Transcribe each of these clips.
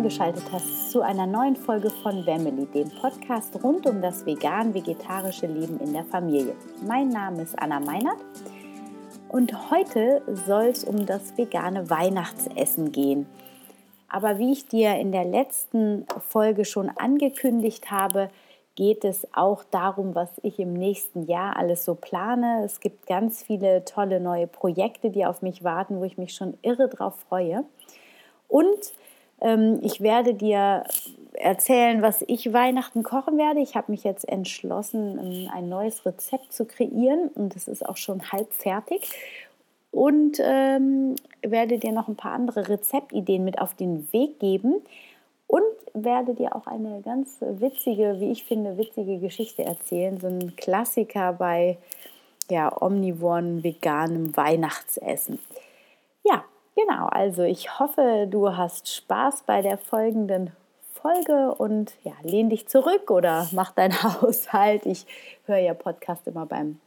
eingeschaltet hast zu einer neuen Folge von Family, dem Podcast rund um das vegan-vegetarische Leben in der Familie. Mein Name ist Anna Meinert und heute soll es um das vegane Weihnachtsessen gehen. Aber wie ich dir in der letzten Folge schon angekündigt habe, geht es auch darum, was ich im nächsten Jahr alles so plane. Es gibt ganz viele tolle neue Projekte, die auf mich warten, wo ich mich schon irre drauf freue. Und ich werde dir erzählen, was ich Weihnachten kochen werde. Ich habe mich jetzt entschlossen, ähm, ein neues Rezept zu kreieren und es ist auch schon halb fertig. Und ähm, werde dir noch ein paar andere Rezeptideen mit auf den Weg geben und werde dir auch eine ganz witzige, wie ich finde, witzige Geschichte erzählen. So ein Klassiker bei ja, omnivoren veganem Weihnachtsessen. Ja, Genau, also ich hoffe, du hast Spaß bei der folgenden Folge und ja, lehn dich zurück oder mach deinen Haushalt. Ich höre ja Podcast immer beim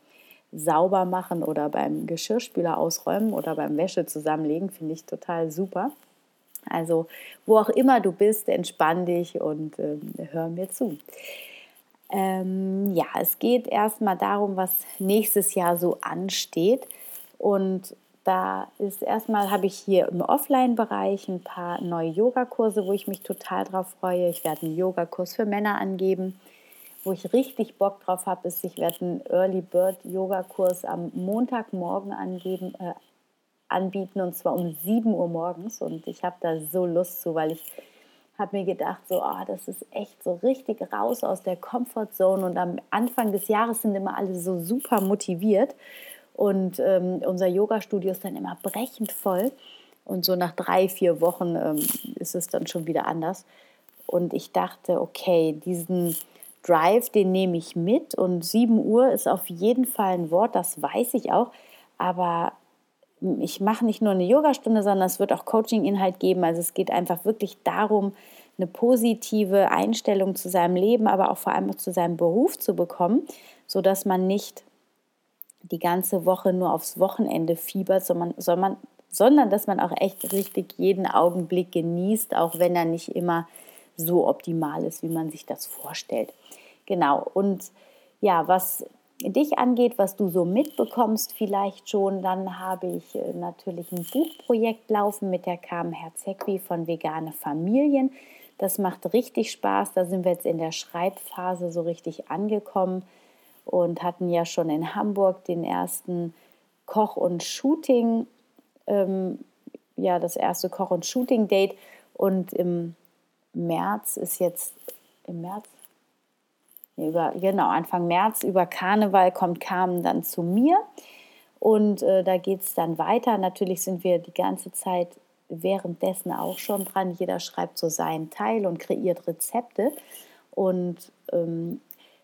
Saubermachen oder beim Geschirrspüler ausräumen oder beim Wäsche zusammenlegen, finde ich total super. Also, wo auch immer du bist, entspann dich und äh, hör mir zu. Ähm, ja, es geht erstmal darum, was nächstes Jahr so ansteht. Und da ist erstmal, habe ich hier im Offline-Bereich ein paar neue Yogakurse, wo ich mich total drauf freue. Ich werde einen Yogakurs für Männer angeben. Wo ich richtig Bock drauf habe, ist, ich werde einen Early Bird Yogakurs am Montagmorgen angeben, äh, anbieten und zwar um 7 Uhr morgens. Und ich habe da so Lust zu, weil ich habe mir gedacht, so, oh, das ist echt so richtig raus aus der Comfortzone. Und am Anfang des Jahres sind immer alle so super motiviert. Und ähm, unser Yoga-Studio ist dann immer brechend voll. Und so nach drei, vier Wochen ähm, ist es dann schon wieder anders. Und ich dachte, okay, diesen Drive, den nehme ich mit. Und 7 Uhr ist auf jeden Fall ein Wort, das weiß ich auch. Aber ich mache nicht nur eine Yogastunde, sondern es wird auch Coaching-Inhalt geben. Also es geht einfach wirklich darum, eine positive Einstellung zu seinem Leben, aber auch vor allem zu seinem Beruf zu bekommen, sodass man nicht die ganze Woche nur aufs Wochenende fiebert, sondern, sondern, sondern dass man auch echt richtig jeden Augenblick genießt, auch wenn er nicht immer so optimal ist, wie man sich das vorstellt. Genau, und ja, was dich angeht, was du so mitbekommst, vielleicht schon, dann habe ich äh, natürlich ein Buchprojekt laufen mit der Carmen Herzegwi von Vegane Familien. Das macht richtig Spaß. Da sind wir jetzt in der Schreibphase so richtig angekommen und hatten ja schon in Hamburg den ersten Koch- und Shooting, ähm, ja, das erste Koch- und Shooting-Date. Und im März ist jetzt, im März, über, genau, Anfang März über Karneval kommt Carmen dann zu mir. Und äh, da geht es dann weiter. Natürlich sind wir die ganze Zeit währenddessen auch schon dran. Jeder schreibt so seinen Teil und kreiert Rezepte. Und ähm,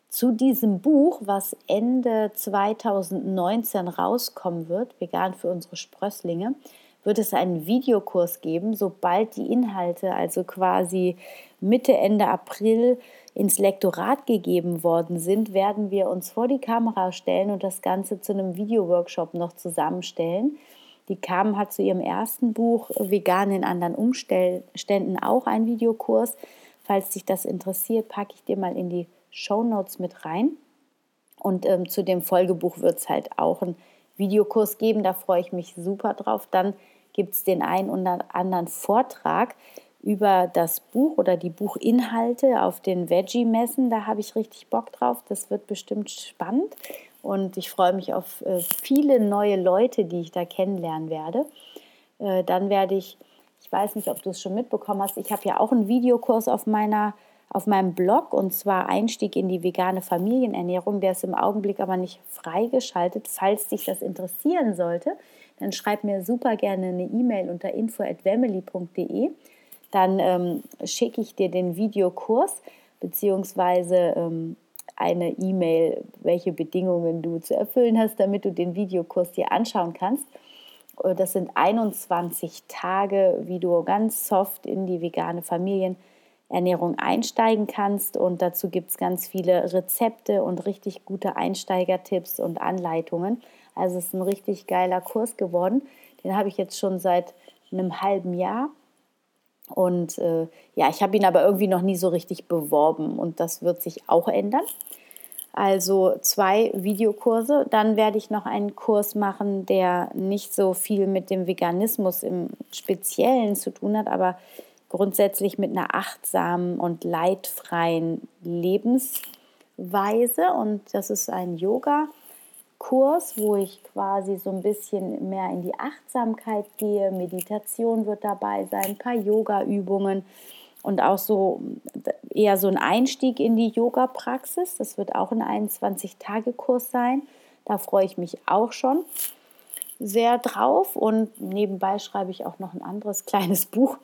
zu diesem Buch, was Ende 2019 rauskommen wird, Vegan für unsere Sprösslinge, wird es einen Videokurs geben, sobald die Inhalte, also quasi Mitte, Ende April, ins Lektorat gegeben worden sind, werden wir uns vor die Kamera stellen und das Ganze zu einem Videoworkshop noch zusammenstellen. Die Carmen hat zu ihrem ersten Buch Vegan in anderen Umständen auch einen Videokurs. Falls dich das interessiert, packe ich dir mal in die Show Notes mit rein. Und ähm, zu dem Folgebuch wird es halt auch einen Videokurs geben. Da freue ich mich super drauf. Dann gibt es den einen oder anderen Vortrag über das Buch oder die Buchinhalte auf den Veggie-Messen. Da habe ich richtig Bock drauf. Das wird bestimmt spannend. Und ich freue mich auf äh, viele neue Leute, die ich da kennenlernen werde. Äh, dann werde ich, ich weiß nicht, ob du es schon mitbekommen hast, ich habe ja auch einen Videokurs auf meiner auf meinem Blog und zwar Einstieg in die vegane Familienernährung. Der ist im Augenblick aber nicht freigeschaltet. Falls dich das interessieren sollte, dann schreib mir super gerne eine E-Mail unter info@family.de. Dann ähm, schicke ich dir den Videokurs beziehungsweise ähm, eine E-Mail, welche Bedingungen du zu erfüllen hast, damit du den Videokurs dir anschauen kannst. Äh, das sind 21 Tage, wie du ganz soft in die vegane Familienernährung Ernährung einsteigen kannst. Und dazu gibt es ganz viele Rezepte und richtig gute Einsteigertipps und Anleitungen. Also es ist ein richtig geiler Kurs geworden. Den habe ich jetzt schon seit einem halben Jahr. Und äh, ja, ich habe ihn aber irgendwie noch nie so richtig beworben und das wird sich auch ändern. Also zwei Videokurse. Dann werde ich noch einen Kurs machen, der nicht so viel mit dem Veganismus im Speziellen zu tun hat, aber grundsätzlich mit einer achtsamen und leidfreien Lebensweise. Und das ist ein Yoga-Kurs, wo ich quasi so ein bisschen mehr in die Achtsamkeit gehe. Meditation wird dabei sein, ein paar Yoga-Übungen und auch so eher so ein Einstieg in die Yoga-Praxis. Das wird auch ein 21-Tage-Kurs sein. Da freue ich mich auch schon sehr drauf. Und nebenbei schreibe ich auch noch ein anderes kleines Buch.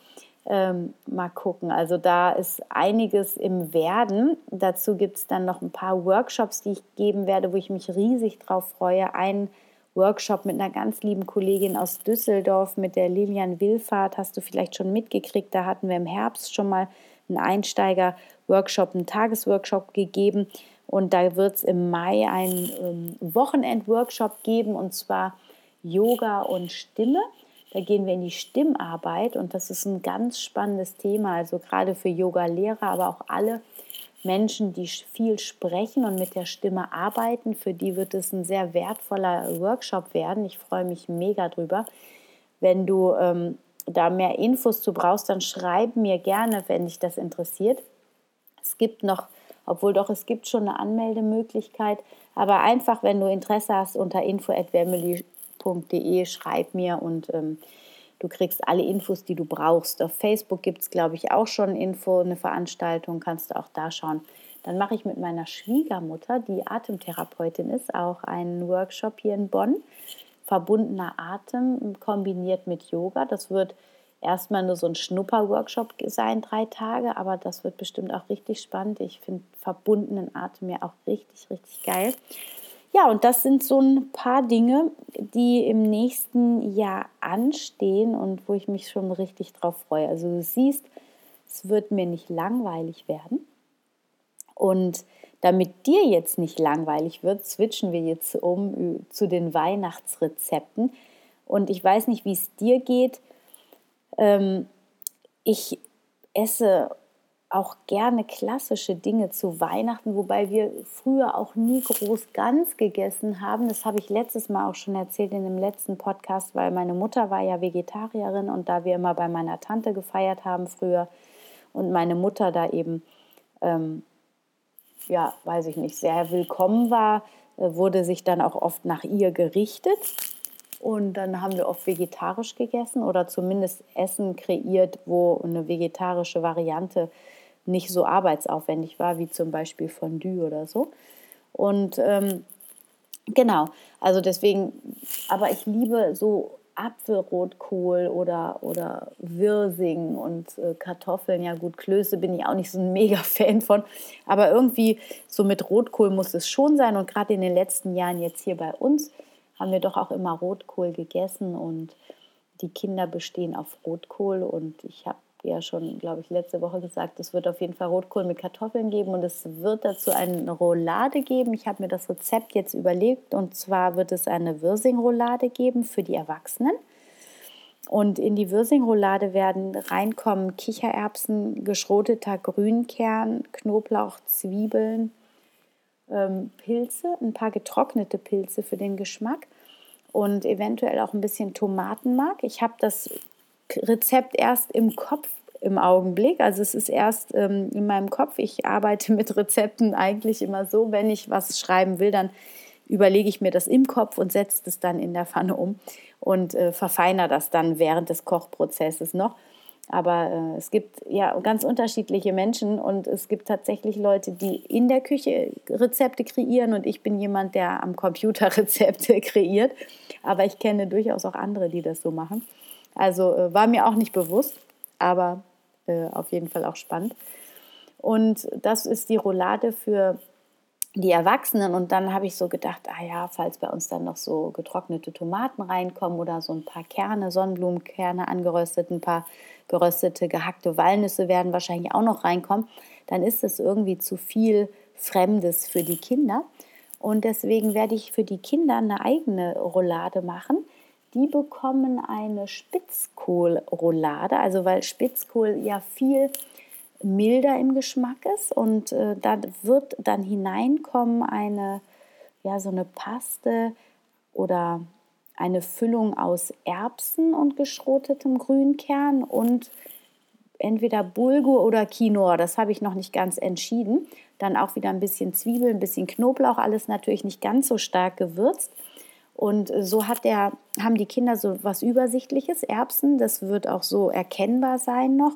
Ähm, mal gucken. Also da ist einiges im Werden. Dazu gibt es dann noch ein paar Workshops, die ich geben werde, wo ich mich riesig drauf freue. Ein Workshop mit einer ganz lieben Kollegin aus Düsseldorf, mit der Lilian Willfahrt, hast du vielleicht schon mitgekriegt. Da hatten wir im Herbst schon mal einen Einsteiger-Workshop, einen Tagesworkshop gegeben. Und da wird es im Mai einen ähm, Wochenend-Workshop geben, und zwar Yoga und Stimme. Da gehen wir in die Stimmarbeit und das ist ein ganz spannendes Thema, also gerade für Yoga-Lehrer, aber auch alle Menschen, die viel sprechen und mit der Stimme arbeiten. Für die wird es ein sehr wertvoller Workshop werden. Ich freue mich mega drüber. Wenn du ähm, da mehr Infos zu brauchst, dann schreib mir gerne, wenn dich das interessiert. Es gibt noch, obwohl doch es gibt schon eine Anmeldemöglichkeit, aber einfach, wenn du Interesse hast, unter info.wemily.de schreib mir und ähm, Du kriegst alle Infos, die du brauchst. Auf Facebook gibt es, glaube ich, auch schon Info, eine Veranstaltung, kannst du auch da schauen. Dann mache ich mit meiner Schwiegermutter, die Atemtherapeutin ist, auch einen Workshop hier in Bonn. Verbundener Atem kombiniert mit Yoga. Das wird erstmal nur so ein Schnupper-Workshop sein, drei Tage, aber das wird bestimmt auch richtig spannend. Ich finde verbundenen Atem ja auch richtig, richtig geil. Ja, und das sind so ein paar Dinge, die im nächsten Jahr anstehen und wo ich mich schon richtig drauf freue. Also du siehst, es wird mir nicht langweilig werden. Und damit dir jetzt nicht langweilig wird, switchen wir jetzt um zu den Weihnachtsrezepten. Und ich weiß nicht, wie es dir geht. Ähm, ich esse auch gerne klassische Dinge zu Weihnachten, wobei wir früher auch nie groß ganz gegessen haben. Das habe ich letztes Mal auch schon erzählt in dem letzten Podcast, weil meine Mutter war ja Vegetarierin und da wir immer bei meiner Tante gefeiert haben früher und meine Mutter da eben, ähm, ja, weiß ich nicht, sehr willkommen war, äh, wurde sich dann auch oft nach ihr gerichtet. Und dann haben wir oft vegetarisch gegessen oder zumindest Essen kreiert, wo eine vegetarische Variante nicht so arbeitsaufwendig war, wie zum Beispiel Fondue oder so. Und ähm, genau, also deswegen, aber ich liebe so Apfelrotkohl oder, oder Wirsing und äh, Kartoffeln. Ja gut, Klöße bin ich auch nicht so ein mega Fan von. Aber irgendwie so mit Rotkohl muss es schon sein. Und gerade in den letzten Jahren jetzt hier bei uns haben wir doch auch immer Rotkohl gegessen und die Kinder bestehen auf Rotkohl. Und ich habe ja schon, glaube ich, letzte Woche gesagt, es wird auf jeden Fall Rotkohl mit Kartoffeln geben und es wird dazu eine Roulade geben. Ich habe mir das Rezept jetzt überlegt und zwar wird es eine Wirsing-Roulade geben für die Erwachsenen. Und in die Wirsing-Roulade werden reinkommen Kichererbsen, geschroteter Grünkern, Knoblauch, Zwiebeln, ähm, Pilze, ein paar getrocknete Pilze für den Geschmack und eventuell auch ein bisschen Tomatenmark. Ich habe das Rezept erst im Kopf im Augenblick. Also es ist erst ähm, in meinem Kopf. Ich arbeite mit Rezepten eigentlich immer so, wenn ich was schreiben will, dann überlege ich mir das im Kopf und setze das dann in der Pfanne um und äh, verfeinere das dann während des Kochprozesses noch. Aber äh, es gibt ja ganz unterschiedliche Menschen und es gibt tatsächlich Leute, die in der Küche Rezepte kreieren und ich bin jemand, der am Computer Rezepte kreiert. Aber ich kenne durchaus auch andere, die das so machen. Also äh, war mir auch nicht bewusst, aber äh, auf jeden Fall auch spannend. Und das ist die Roulade für die Erwachsenen. Und dann habe ich so gedacht, ah ja, falls bei uns dann noch so getrocknete Tomaten reinkommen oder so ein paar Kerne, Sonnenblumenkerne angeröstet, ein paar geröstete, gehackte Walnüsse werden wahrscheinlich auch noch reinkommen, dann ist es irgendwie zu viel Fremdes für die Kinder. Und deswegen werde ich für die Kinder eine eigene Roulade machen, die bekommen eine Spitzkohlroulade, also weil Spitzkohl ja viel milder im Geschmack ist und äh, da wird dann hineinkommen eine ja so eine Paste oder eine Füllung aus Erbsen und geschrotetem Grünkern und entweder Bulgur oder Quinoa, das habe ich noch nicht ganz entschieden. Dann auch wieder ein bisschen Zwiebel, ein bisschen Knoblauch, alles natürlich nicht ganz so stark gewürzt. Und so hat der, haben die Kinder so was Übersichtliches, Erbsen, das wird auch so erkennbar sein noch.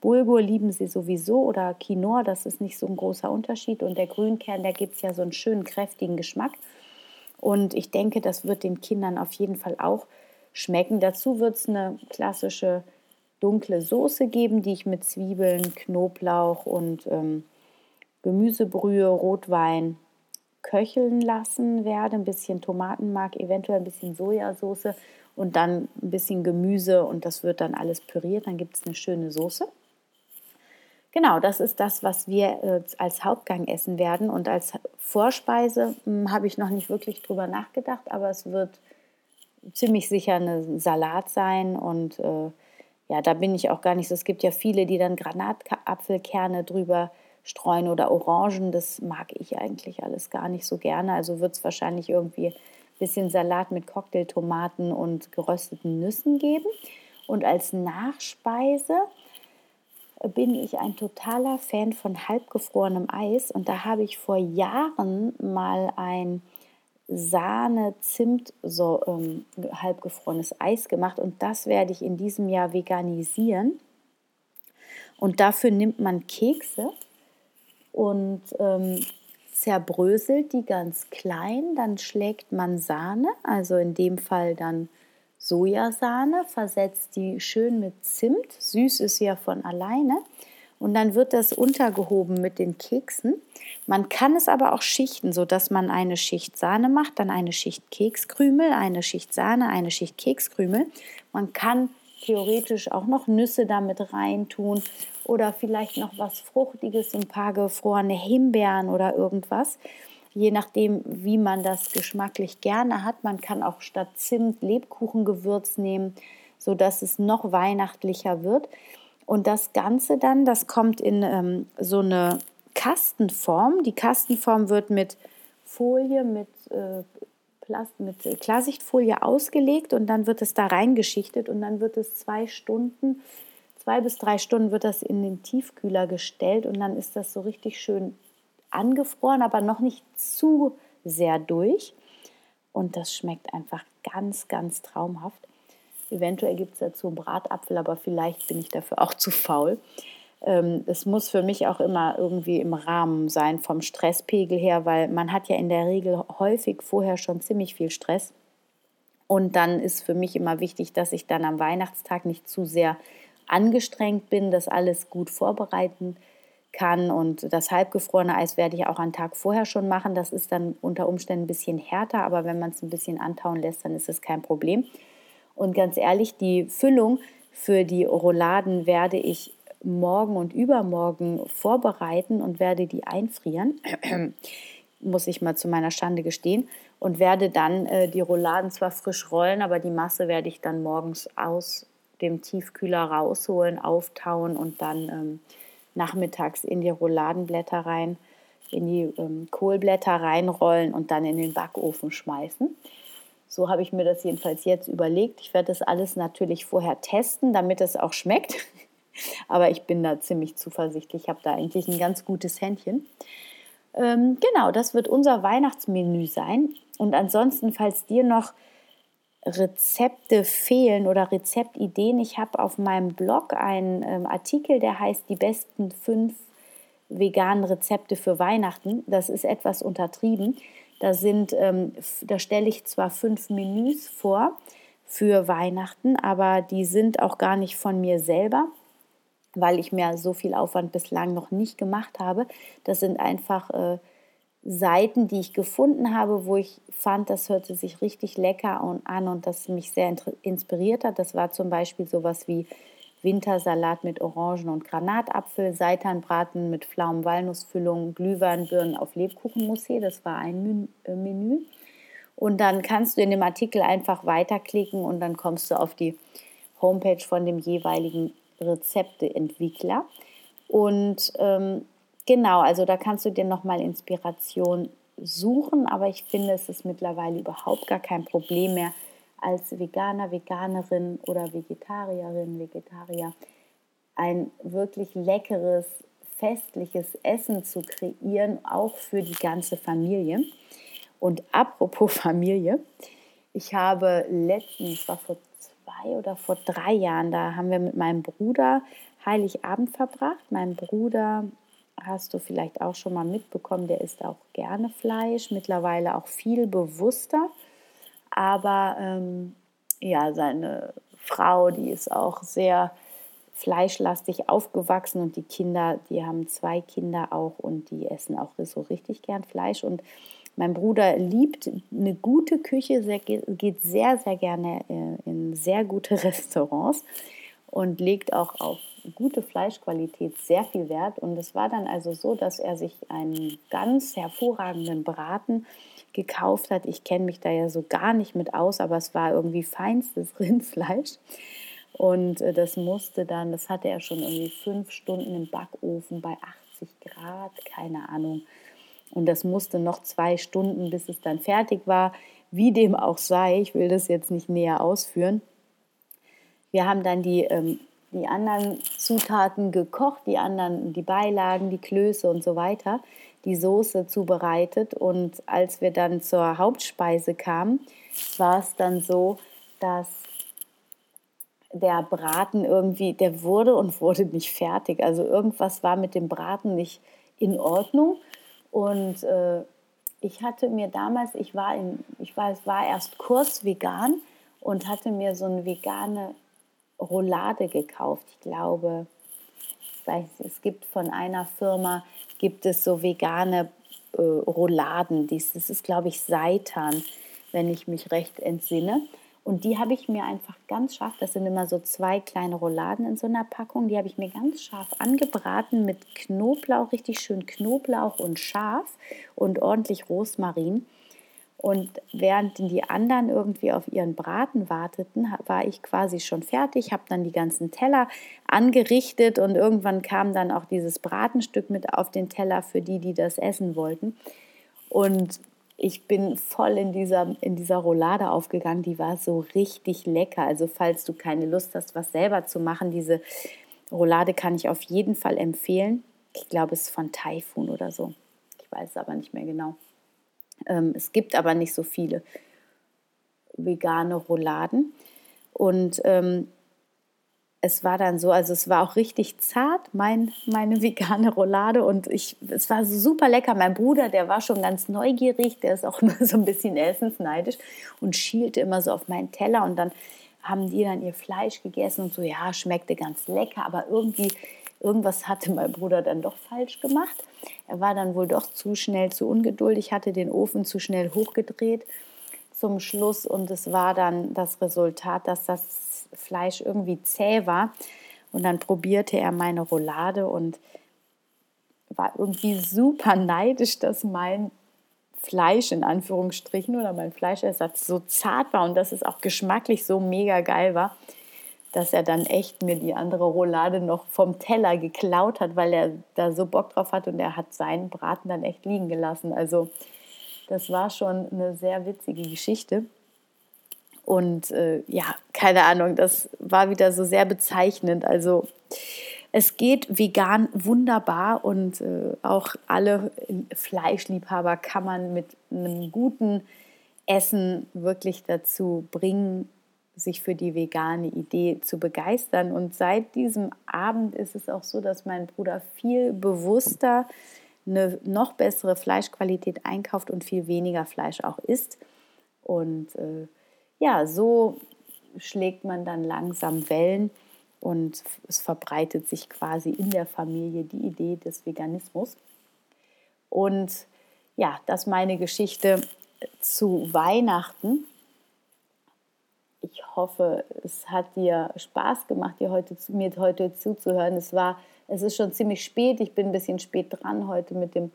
Bulgur lieben sie sowieso oder Quinoa, das ist nicht so ein großer Unterschied. Und der Grünkern, der gibt ja so einen schönen, kräftigen Geschmack. Und ich denke, das wird den Kindern auf jeden Fall auch schmecken. Dazu wird es eine klassische dunkle Soße geben, die ich mit Zwiebeln, Knoblauch und ähm, Gemüsebrühe, Rotwein köcheln lassen werde. Ein bisschen Tomatenmark, eventuell ein bisschen Sojasauce und dann ein bisschen Gemüse und das wird dann alles püriert. Dann gibt es eine schöne Soße. Genau, das ist das, was wir äh, als Hauptgang essen werden. Und als Vorspeise hm, habe ich noch nicht wirklich drüber nachgedacht, aber es wird ziemlich sicher ein Salat sein und äh, ja, da bin ich auch gar nicht so. Es gibt ja viele, die dann Granatapfelkerne drüber streuen oder Orangen. Das mag ich eigentlich alles gar nicht so gerne. Also wird es wahrscheinlich irgendwie ein bisschen Salat mit Cocktailtomaten und gerösteten Nüssen geben. Und als Nachspeise bin ich ein totaler Fan von halbgefrorenem Eis. Und da habe ich vor Jahren mal ein Sahne, Zimt, so ähm, halbgefrorenes Eis gemacht und das werde ich in diesem Jahr veganisieren. Und dafür nimmt man Kekse und ähm, zerbröselt die ganz klein, dann schlägt man Sahne, also in dem Fall dann Sojasahne, versetzt die schön mit Zimt, süß ist ja von alleine und dann wird das untergehoben mit den Keksen. Man kann es aber auch schichten, sodass man eine Schicht Sahne macht, dann eine Schicht Kekskrümel, eine Schicht Sahne, eine Schicht Kekskrümel. Man kann theoretisch auch noch Nüsse damit reintun oder vielleicht noch was Fruchtiges, ein paar gefrorene Himbeeren oder irgendwas. Je nachdem, wie man das geschmacklich gerne hat. Man kann auch statt Zimt Lebkuchengewürz nehmen, sodass es noch weihnachtlicher wird. Und das Ganze dann, das kommt in ähm, so eine Kastenform. Die Kastenform wird mit Folie, mit, äh, Plast mit Klarsichtfolie ausgelegt und dann wird es da reingeschichtet und dann wird es zwei Stunden, zwei bis drei Stunden wird das in den Tiefkühler gestellt und dann ist das so richtig schön angefroren, aber noch nicht zu sehr durch. Und das schmeckt einfach ganz, ganz traumhaft. Eventuell gibt es dazu einen Bratapfel, aber vielleicht bin ich dafür auch zu faul. Ähm, es muss für mich auch immer irgendwie im Rahmen sein vom Stresspegel her, weil man hat ja in der Regel häufig vorher schon ziemlich viel Stress. Und dann ist für mich immer wichtig, dass ich dann am Weihnachtstag nicht zu sehr angestrengt bin, das alles gut vorbereiten kann. Und das halbgefrorene Eis werde ich auch einen Tag vorher schon machen. Das ist dann unter Umständen ein bisschen härter, aber wenn man es ein bisschen antauen lässt, dann ist es kein Problem. Und ganz ehrlich, die Füllung für die Rouladen werde ich morgen und übermorgen vorbereiten und werde die einfrieren. Muss ich mal zu meiner Schande gestehen. Und werde dann äh, die Rouladen zwar frisch rollen, aber die Masse werde ich dann morgens aus dem Tiefkühler rausholen, auftauen und dann ähm, nachmittags in die Rouladenblätter rein, in die ähm, Kohlblätter reinrollen und dann in den Backofen schmeißen. So habe ich mir das jedenfalls jetzt überlegt. Ich werde das alles natürlich vorher testen, damit es auch schmeckt. Aber ich bin da ziemlich zuversichtlich. Ich habe da eigentlich ein ganz gutes Händchen. Ähm, genau, das wird unser Weihnachtsmenü sein. Und ansonsten, falls dir noch Rezepte fehlen oder Rezeptideen, ich habe auf meinem Blog einen ähm, Artikel, der heißt Die besten fünf veganen Rezepte für Weihnachten. Das ist etwas untertrieben. Da sind, ähm, da stelle ich zwar fünf Menüs vor für Weihnachten, aber die sind auch gar nicht von mir selber, weil ich mir so viel Aufwand bislang noch nicht gemacht habe. Das sind einfach äh, Seiten, die ich gefunden habe, wo ich fand, das hörte sich richtig lecker an und das mich sehr inspiriert hat. Das war zum Beispiel sowas wie Wintersalat mit Orangen und Granatapfel, Seitanbraten mit Pflaumen-Walnussfüllung, Glühweinbirnen auf Lebkuchenmousse. Das war ein äh, Menü. Und dann kannst du in dem Artikel einfach weiterklicken und dann kommst du auf die Homepage von dem jeweiligen Rezepteentwickler. Und ähm, genau, also da kannst du dir nochmal Inspiration suchen, aber ich finde, es ist mittlerweile überhaupt gar kein Problem mehr, als Veganer, Veganerin oder Vegetarierin, Vegetarier ein wirklich leckeres, festliches Essen zu kreieren, auch für die ganze Familie. Und apropos Familie, ich habe letztens, war vor zwei oder vor drei Jahren, da haben wir mit meinem Bruder Heiligabend verbracht. Mein Bruder hast du vielleicht auch schon mal mitbekommen, der isst auch gerne Fleisch, mittlerweile auch viel bewusster. Aber ähm, ja, seine Frau, die ist auch sehr fleischlastig aufgewachsen und die Kinder, die haben zwei Kinder auch und die essen auch so richtig gern Fleisch. Und mein Bruder liebt eine gute Küche, geht sehr, sehr gerne äh, in sehr gute Restaurants und legt auch auf gute Fleischqualität sehr viel Wert. Und es war dann also so, dass er sich einen ganz hervorragenden Braten gekauft hat. Ich kenne mich da ja so gar nicht mit aus, aber es war irgendwie feinstes Rindfleisch. Und äh, das musste dann, das hatte er schon irgendwie fünf Stunden im Backofen bei 80 Grad, keine Ahnung. Und das musste noch zwei Stunden, bis es dann fertig war. Wie dem auch sei, ich will das jetzt nicht näher ausführen. Wir haben dann die, ähm, die anderen Zutaten gekocht, die anderen, die Beilagen, die Klöße und so weiter, die Soße zubereitet. Und als wir dann zur Hauptspeise kamen, war es dann so, dass der Braten irgendwie, der wurde und wurde nicht fertig. Also irgendwas war mit dem Braten nicht in Ordnung. Und äh, ich hatte mir damals, ich war, in, ich war, war erst Kurs vegan und hatte mir so eine vegane Roulade gekauft. Ich glaube, ich weiß, es gibt von einer Firma, gibt es so vegane äh, Rouladen. Dies, das ist, glaube ich, Seitan, wenn ich mich recht entsinne. Und die habe ich mir einfach ganz scharf, das sind immer so zwei kleine Rouladen in so einer Packung, die habe ich mir ganz scharf angebraten mit Knoblauch, richtig schön Knoblauch und scharf und ordentlich Rosmarin. Und während die anderen irgendwie auf ihren Braten warteten, war ich quasi schon fertig, habe dann die ganzen Teller angerichtet und irgendwann kam dann auch dieses Bratenstück mit auf den Teller für die, die das essen wollten. Und ich bin voll in dieser, in dieser Roulade aufgegangen. Die war so richtig lecker. Also falls du keine Lust hast, was selber zu machen, diese Roulade kann ich auf jeden Fall empfehlen. Ich glaube, es ist von Typhoon oder so. Ich weiß es aber nicht mehr genau. Ähm, es gibt aber nicht so viele vegane Rouladen. Und ähm, es war dann so, also es war auch richtig zart, mein, meine vegane Roulade und ich, es war super lecker. Mein Bruder, der war schon ganz neugierig, der ist auch immer so ein bisschen essensneidisch und schielte immer so auf meinen Teller und dann haben die dann ihr Fleisch gegessen und so, ja, schmeckte ganz lecker, aber irgendwie, irgendwas hatte mein Bruder dann doch falsch gemacht. Er war dann wohl doch zu schnell, zu ungeduldig, hatte den Ofen zu schnell hochgedreht zum Schluss und es war dann das Resultat, dass das Fleisch irgendwie zäh war. Und dann probierte er meine Roulade und war irgendwie super neidisch, dass mein Fleisch in Anführungsstrichen oder mein Fleischersatz so zart war und dass es auch geschmacklich so mega geil war, dass er dann echt mir die andere Roulade noch vom Teller geklaut hat, weil er da so Bock drauf hat und er hat seinen Braten dann echt liegen gelassen. Also das war schon eine sehr witzige Geschichte. Und äh, ja, keine Ahnung, das war wieder so sehr bezeichnend. Also es geht vegan wunderbar und äh, auch alle Fleischliebhaber kann man mit einem guten Essen wirklich dazu bringen, sich für die vegane Idee zu begeistern. Und seit diesem Abend ist es auch so, dass mein Bruder viel bewusster eine noch bessere Fleischqualität einkauft und viel weniger Fleisch auch isst. Und äh, ja, so schlägt man dann langsam Wellen und es verbreitet sich quasi in der Familie die Idee des Veganismus. Und ja, das ist meine Geschichte zu Weihnachten. Ich hoffe, es hat dir Spaß gemacht, dir heute, mir heute zuzuhören. Es war, es ist schon ziemlich spät. Ich bin ein bisschen spät dran heute mit dem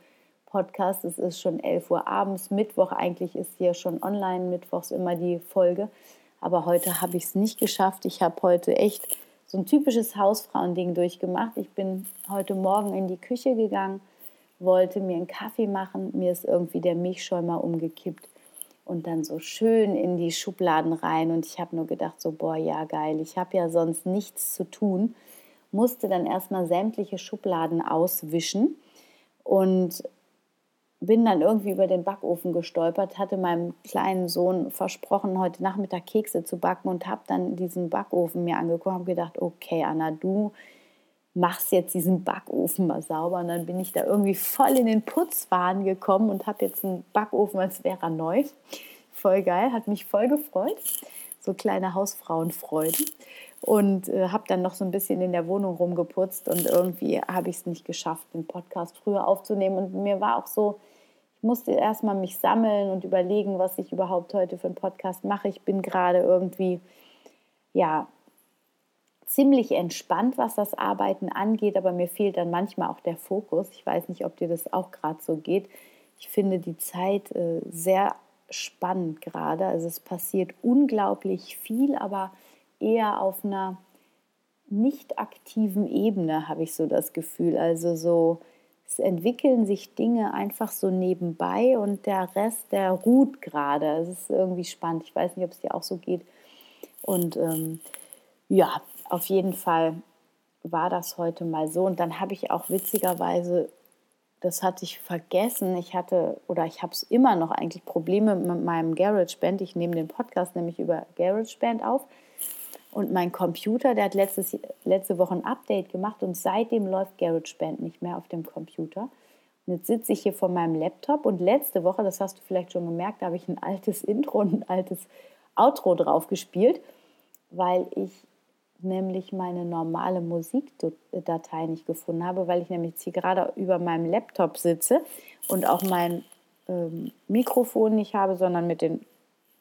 Podcast. Es ist schon 11 Uhr abends, Mittwoch eigentlich ist hier schon online, mittwochs immer die Folge. Aber heute habe ich es nicht geschafft. Ich habe heute echt so ein typisches Hausfrauending durchgemacht. Ich bin heute Morgen in die Küche gegangen, wollte mir einen Kaffee machen. Mir ist irgendwie der Milchschäumer umgekippt und dann so schön in die Schubladen rein. Und ich habe nur gedacht, so, boah, ja, geil, ich habe ja sonst nichts zu tun. Musste dann erstmal sämtliche Schubladen auswischen und bin dann irgendwie über den Backofen gestolpert, hatte meinem kleinen Sohn versprochen, heute Nachmittag Kekse zu backen und habe dann diesen Backofen mir angeguckt und gedacht, okay, Anna, du machst jetzt diesen Backofen mal sauber. Und dann bin ich da irgendwie voll in den Putzwahn gekommen und habe jetzt einen Backofen, als wäre er neu. Voll geil, hat mich voll gefreut. So kleine Hausfrauenfreuden. Und äh, habe dann noch so ein bisschen in der Wohnung rumgeputzt und irgendwie habe ich es nicht geschafft, den Podcast früher aufzunehmen. Und mir war auch so, ich musste erstmal mich sammeln und überlegen, was ich überhaupt heute für einen Podcast mache. Ich bin gerade irgendwie, ja, ziemlich entspannt, was das Arbeiten angeht, aber mir fehlt dann manchmal auch der Fokus. Ich weiß nicht, ob dir das auch gerade so geht. Ich finde die Zeit äh, sehr spannend gerade. Also es passiert unglaublich viel, aber eher auf einer nicht aktiven Ebene, habe ich so das Gefühl. Also so, es entwickeln sich Dinge einfach so nebenbei und der Rest, der ruht gerade. Es ist irgendwie spannend. Ich weiß nicht, ob es dir auch so geht. Und ähm, ja, auf jeden Fall war das heute mal so. Und dann habe ich auch witzigerweise, das hatte ich vergessen, ich hatte oder ich habe es immer noch eigentlich Probleme mit meinem GarageBand. Ich nehme den Podcast nämlich über GarageBand auf. Und mein Computer, der hat letztes, letzte Woche ein Update gemacht und seitdem läuft GarageBand nicht mehr auf dem Computer. Und jetzt sitze ich hier vor meinem Laptop und letzte Woche, das hast du vielleicht schon gemerkt, habe ich ein altes Intro und ein altes Outro drauf gespielt, weil ich nämlich meine normale Musikdatei nicht gefunden habe, weil ich nämlich jetzt hier gerade über meinem Laptop sitze und auch mein ähm, Mikrofon nicht habe, sondern mit den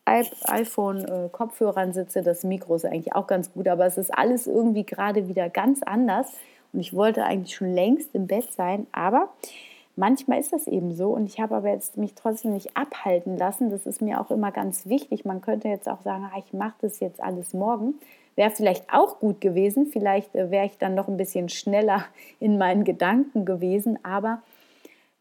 iPhone-Kopfhörern äh, sitze. Das Mikro ist eigentlich auch ganz gut, aber es ist alles irgendwie gerade wieder ganz anders. Und ich wollte eigentlich schon längst im Bett sein, aber manchmal ist das eben so. Und ich habe aber jetzt mich trotzdem nicht abhalten lassen. Das ist mir auch immer ganz wichtig. Man könnte jetzt auch sagen, ah, ich mache das jetzt alles morgen. Wäre vielleicht auch gut gewesen. Vielleicht äh, wäre ich dann noch ein bisschen schneller in meinen Gedanken gewesen. Aber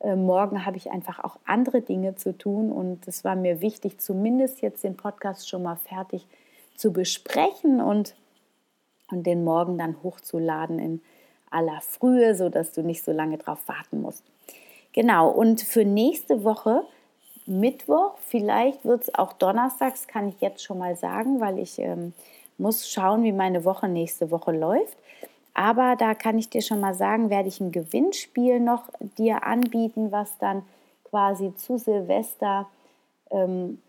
äh, morgen habe ich einfach auch andere Dinge zu tun. Und es war mir wichtig, zumindest jetzt den Podcast schon mal fertig zu besprechen und, und den morgen dann hochzuladen in aller Frühe, sodass du nicht so lange drauf warten musst. Genau, und für nächste Woche Mittwoch, vielleicht wird es auch donnerstags, kann ich jetzt schon mal sagen, weil ich ähm, muss schauen, wie meine Woche nächste Woche läuft. Aber da kann ich dir schon mal sagen, werde ich ein Gewinnspiel noch dir anbieten, was dann quasi zu Silvester ähm,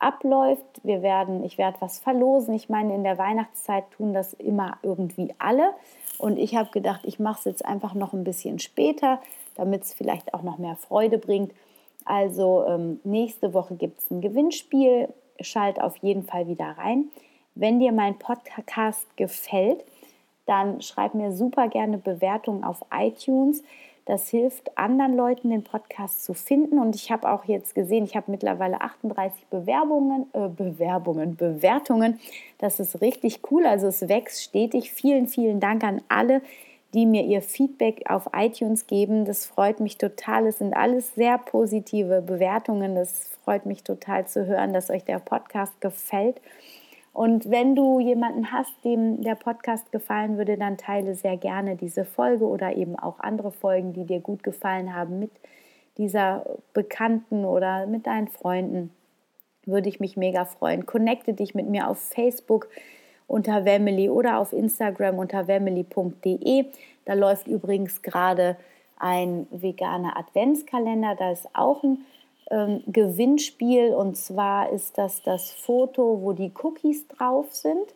abläuft. Wir werden, ich werde was verlosen. Ich meine, in der Weihnachtszeit tun das immer irgendwie alle. Und ich habe gedacht, ich mache es jetzt einfach noch ein bisschen später, damit es vielleicht auch noch mehr Freude bringt. Also ähm, nächste Woche gibt es ein Gewinnspiel. Schalt auf jeden Fall wieder rein. Wenn dir mein Podcast gefällt, dann schreib mir super gerne Bewertungen auf iTunes. Das hilft anderen Leuten, den Podcast zu finden. Und ich habe auch jetzt gesehen, ich habe mittlerweile 38 Bewerbungen, äh, Bewerbungen, Bewertungen. Das ist richtig cool. Also es wächst stetig. Vielen, vielen Dank an alle, die mir ihr Feedback auf iTunes geben. Das freut mich total. Es sind alles sehr positive Bewertungen. Das freut mich total zu hören, dass euch der Podcast gefällt. Und wenn du jemanden hast, dem der Podcast gefallen würde, dann teile sehr gerne diese Folge oder eben auch andere Folgen, die dir gut gefallen haben, mit dieser Bekannten oder mit deinen Freunden. Würde ich mich mega freuen. Connecte dich mit mir auf Facebook unter Wemily oder auf Instagram unter wemily.de. Da läuft übrigens gerade ein veganer Adventskalender. Da ist auch ein ähm, Gewinnspiel und zwar ist das das Foto, wo die Cookies drauf sind.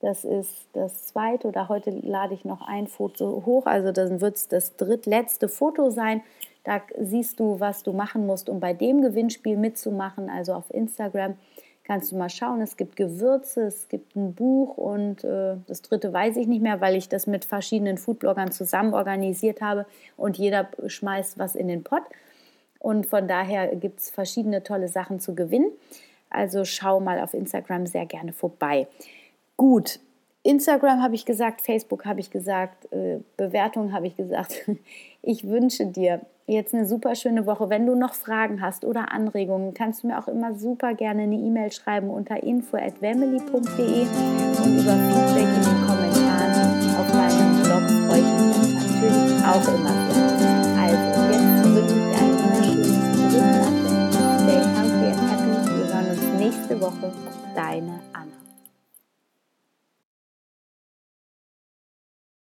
Das ist das zweite oder heute lade ich noch ein Foto hoch, also dann wird es das drittletzte Foto sein. Da siehst du, was du machen musst, um bei dem Gewinnspiel mitzumachen. Also auf Instagram kannst du mal schauen. Es gibt Gewürze, es gibt ein Buch und äh, das dritte weiß ich nicht mehr, weil ich das mit verschiedenen Foodbloggern zusammen organisiert habe und jeder schmeißt was in den Pott. Und von daher gibt es verschiedene tolle Sachen zu gewinnen. Also schau mal auf Instagram sehr gerne vorbei. Gut, Instagram habe ich gesagt, Facebook habe ich gesagt, äh, Bewertung habe ich gesagt. Ich wünsche dir jetzt eine super schöne Woche. Wenn du noch Fragen hast oder Anregungen, kannst du mir auch immer super gerne eine E-Mail schreiben unter info@family.de und über Feedback in den Kommentaren auf meinem Blog freue ich mich natürlich auch immer sehr. nächste Woche. Deine